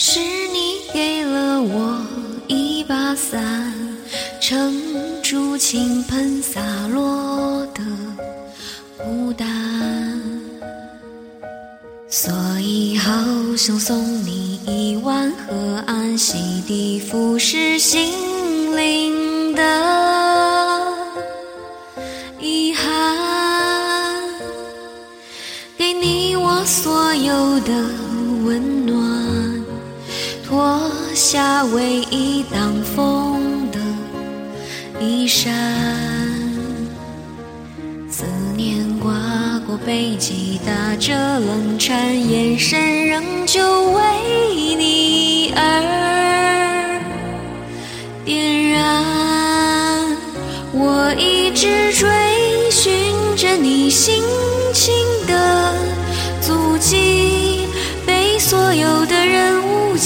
是你给了我一把伞，撑住倾盆洒落的孤单。所以好想送你一碗河岸洗涤腐蚀心灵的遗憾，给你我所有的温暖。脱下唯一挡风的衣衫。思念刮过背脊，打着冷颤，眼神仍旧为你而点燃。我一直追寻着你心情的足迹，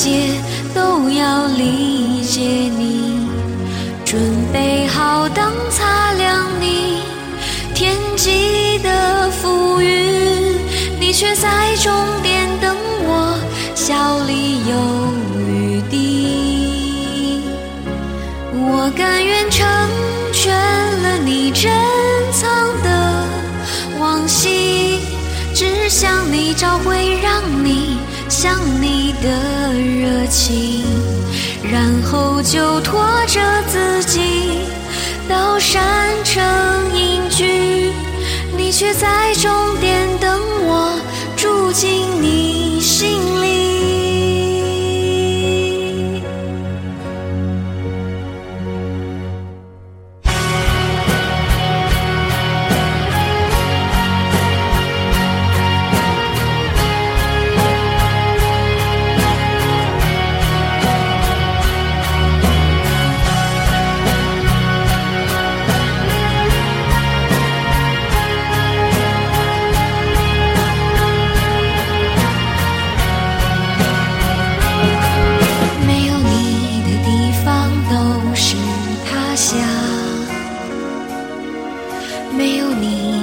人误解，都要理解你。准备好当擦亮你天际的浮云，你却在终点等我，笑里有雨滴。我甘愿成全了你珍藏的往昔，只想你找回让你想你的热情，然后就拖着自己到山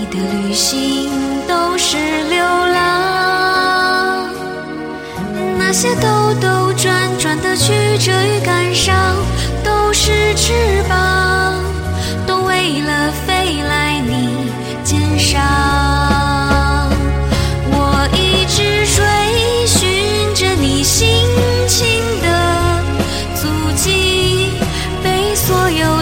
的旅行都是流浪。那些兜兜转转的曲折与感伤，都是翅膀，都为了飞来你肩上。我一直追寻着你心情的足迹，被所有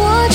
活。